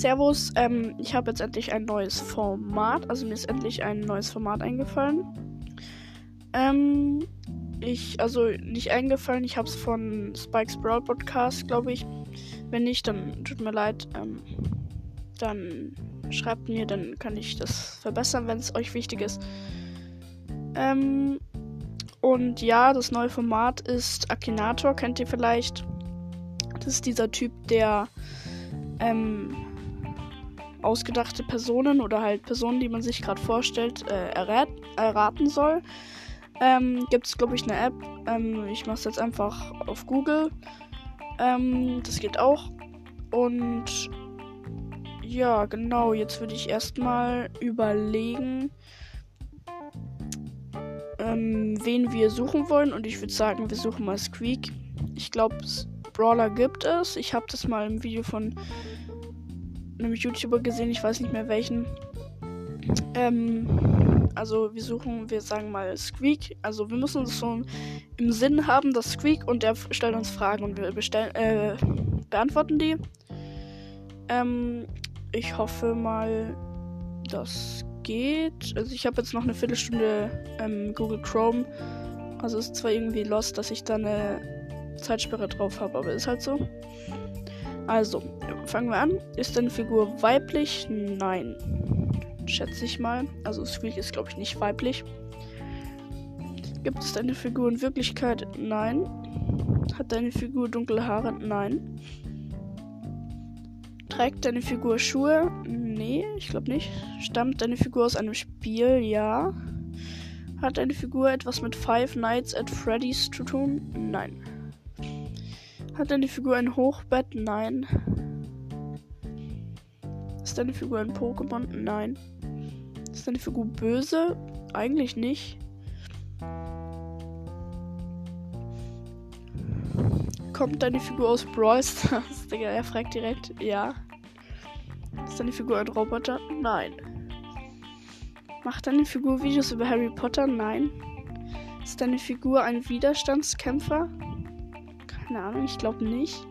Servus, ähm, ich habe jetzt endlich ein neues Format. Also mir ist endlich ein neues Format eingefallen. Ähm, ich, also nicht eingefallen, ich habe es von Spikes Brawl Podcast, glaube ich. Wenn nicht, dann tut mir leid. Ähm, dann schreibt mir, dann kann ich das verbessern, wenn es euch wichtig ist. Ähm, und ja, das neue Format ist Akinator, kennt ihr vielleicht. Das ist dieser Typ, der ähm, ausgedachte Personen oder halt Personen, die man sich gerade vorstellt, äh, errat erraten soll. Ähm, Gibt es, glaube ich, eine App. Ähm, ich mache es jetzt einfach auf Google. Ähm, das geht auch. Und ja, genau. Jetzt würde ich erstmal überlegen, ähm, wen wir suchen wollen. Und ich würde sagen, wir suchen mal Squeak. Ich glaube, Brawler gibt es. Ich habe das mal im Video von einem YouTuber gesehen. Ich weiß nicht mehr welchen. Ähm, also wir suchen, wir sagen mal Squeak. Also wir müssen es so im Sinn haben, dass Squeak und der stellt uns Fragen und wir bestellen, äh, beantworten die. Ähm, ich hoffe mal, das geht. Also ich habe jetzt noch eine Viertelstunde ähm, Google Chrome. Also ist zwar irgendwie lost, dass ich da eine Zeitsperre drauf habe, aber ist halt so. Also, fangen wir an. Ist deine Figur weiblich? Nein. Schätze ich mal. Also Squeak ist, glaube ich, nicht weiblich. Gibt es deine Figur in Wirklichkeit? Nein. Hat deine Figur dunkle Haare? Nein. Trägt deine Figur Schuhe? Nee, ich glaube nicht. Stammt deine Figur aus einem Spiel? Ja. Hat deine Figur etwas mit Five Nights at Freddy's zu tun? Nein. Hat deine Figur ein Hochbett? Nein. Ist deine Figur ein Pokémon? Nein. Ist deine Figur böse? Eigentlich nicht. Kommt deine Figur aus Brawl Stars? Digga, er fragt direkt. Ja. Ist deine Figur ein Roboter? Nein. Macht deine Figur Videos über Harry Potter? Nein. Ist deine Figur ein Widerstandskämpfer? Keine Ahnung, ich glaube nicht.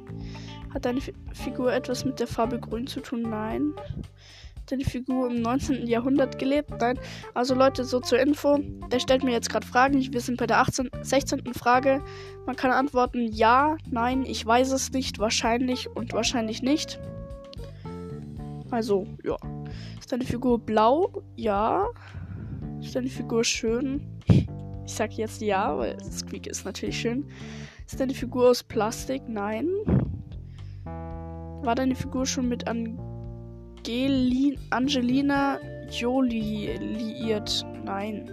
Hat deine F Figur etwas mit der Farbe Grün zu tun? Nein. Hat deine Figur im 19. Jahrhundert gelebt? Nein. Also Leute, so zur Info. Der stellt mir jetzt gerade Fragen. Wir sind bei der 18, 16. Frage. Man kann antworten ja, nein, ich weiß es nicht, wahrscheinlich und wahrscheinlich nicht. Also, ja. Ist deine Figur blau? Ja. Ist deine Figur schön? Ich sag jetzt ja, weil Squeak ist natürlich schön. Ist deine Figur aus Plastik? Nein. War deine Figur schon mit Angelin Angelina Jolie liiert? Nein.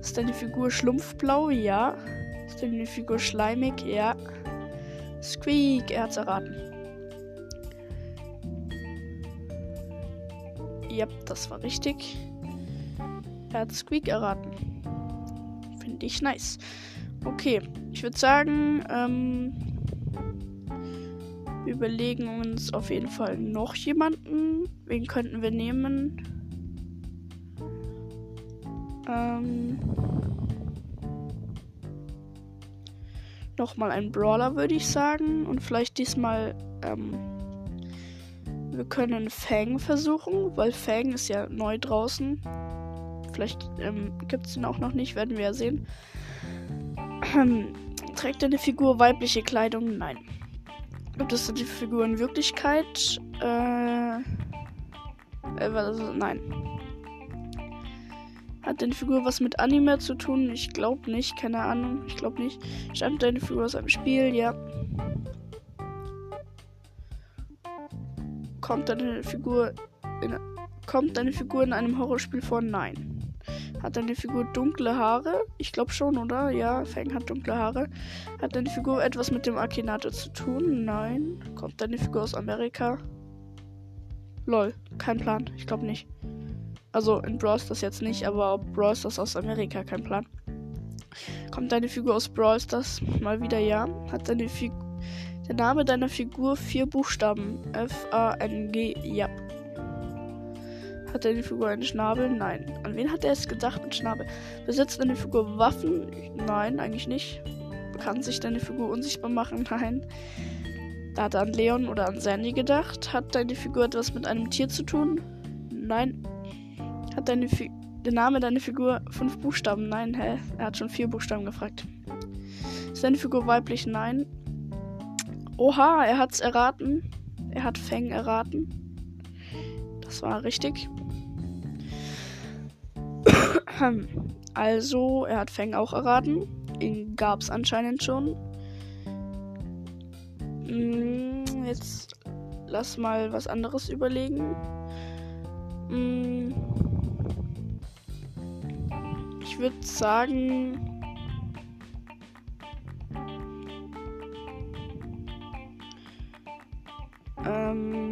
Ist deine Figur schlumpfblau? Ja. Ist deine Figur schleimig? Ja. Squeak, er hat's erraten. Ja, das war richtig. Er hat Squeak erraten. Finde ich nice. Okay, ich würde sagen, ähm, wir überlegen uns auf jeden Fall noch jemanden. Wen könnten wir nehmen? Ähm, Nochmal ein Brawler, würde ich sagen. Und vielleicht diesmal, ähm, wir können Fang versuchen, weil Fang ist ja neu draußen. Vielleicht ähm, gibt es ihn auch noch nicht, werden wir ja sehen. Trägt deine Figur weibliche Kleidung? Nein. Gibt es die Figur in Wirklichkeit? Äh, äh also, nein. Hat deine Figur was mit Anime zu tun? Ich glaube nicht, keine Ahnung. Ich glaube nicht. Stammt deine Figur aus einem Spiel? Ja. Kommt deine Figur in, kommt deine Figur in einem Horrorspiel vor? Nein. Hat deine Figur dunkle Haare? Ich glaube schon, oder? Ja, Fang hat dunkle Haare. Hat deine Figur etwas mit dem Akinator zu tun? Nein. Kommt deine Figur aus Amerika? Lol, kein Plan. Ich glaube nicht. Also in Brawl Stars jetzt nicht, aber Brawl Stars aus Amerika, kein Plan. Kommt deine Figur aus Brawl Stars? Mal wieder ja. Hat deine Figur. Der Name deiner Figur vier Buchstaben. F-A-N-G. Ja. Hat deine Figur einen Schnabel? Nein. An wen hat er es gedacht mit Schnabel? Besitzt deine Figur Waffen? Nein, eigentlich nicht. Kann sich deine Figur unsichtbar machen? Nein. Er hat an Leon oder an Sandy gedacht. Hat deine Figur etwas mit einem Tier zu tun? Nein. Hat deine Fi der Name deiner Figur fünf Buchstaben? Nein, hä? Er hat schon vier Buchstaben gefragt. Ist deine Figur weiblich? Nein. Oha, er hat's erraten. Er hat Feng erraten. Das war richtig. Also, er hat Feng auch erraten. Ihn gab's anscheinend schon. Hm, jetzt lass mal was anderes überlegen. Hm, ich würde sagen. Ähm.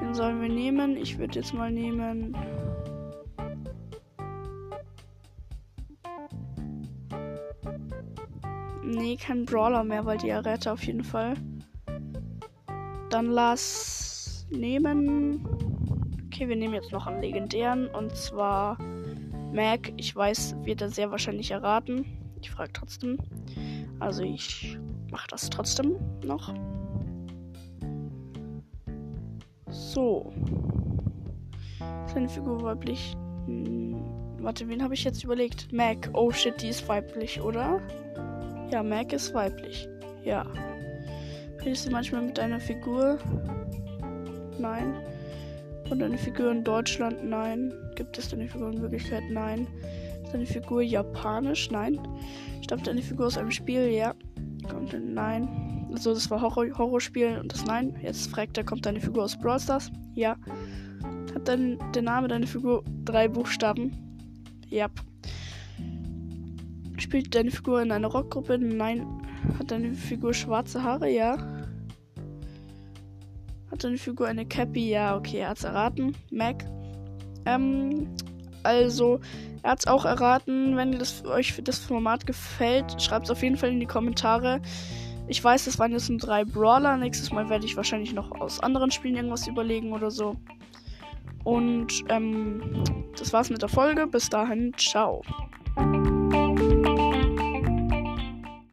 Den sollen wir nehmen. Ich würde jetzt mal nehmen. Nee, kein Brawler mehr, weil die Arette auf jeden Fall. Dann lass nehmen. Okay, wir nehmen jetzt noch einen legendären und zwar Mac. Ich weiß, wird er sehr wahrscheinlich erraten. Ich frage trotzdem. Also ich mache das trotzdem noch. So. Seine Figur weiblich. Hm, warte, wen habe ich jetzt überlegt? Mac. Oh shit, die ist weiblich, oder? Ja, Mac ist weiblich. Ja. Redest du manchmal mit deiner Figur? Nein. Und deine Figur in Deutschland? Nein. Gibt es deine Figur in Wirklichkeit? Nein. Ist deine Figur japanisch? Nein. Stammt deine Figur aus einem Spiel? Ja. Kommt in, nein. Also das war Horror Horrorspiel und das nein. Jetzt fragt er, kommt deine Figur aus Brawl Stars? Ja. Hat dann der Name deiner Figur drei Buchstaben? Ja. Spielt deine Figur in einer Rockgruppe? Nein. Hat deine Figur schwarze Haare? Ja. Hat deine Figur eine Cappy? Ja, okay, er hat's erraten. Mac. Ähm, also, er hat's auch erraten. Wenn das, euch das Format gefällt, schreibt es auf jeden Fall in die Kommentare. Ich weiß, das waren jetzt nur drei Brawler. Nächstes Mal werde ich wahrscheinlich noch aus anderen Spielen irgendwas überlegen oder so. Und ähm, das war's mit der Folge. Bis dahin, ciao.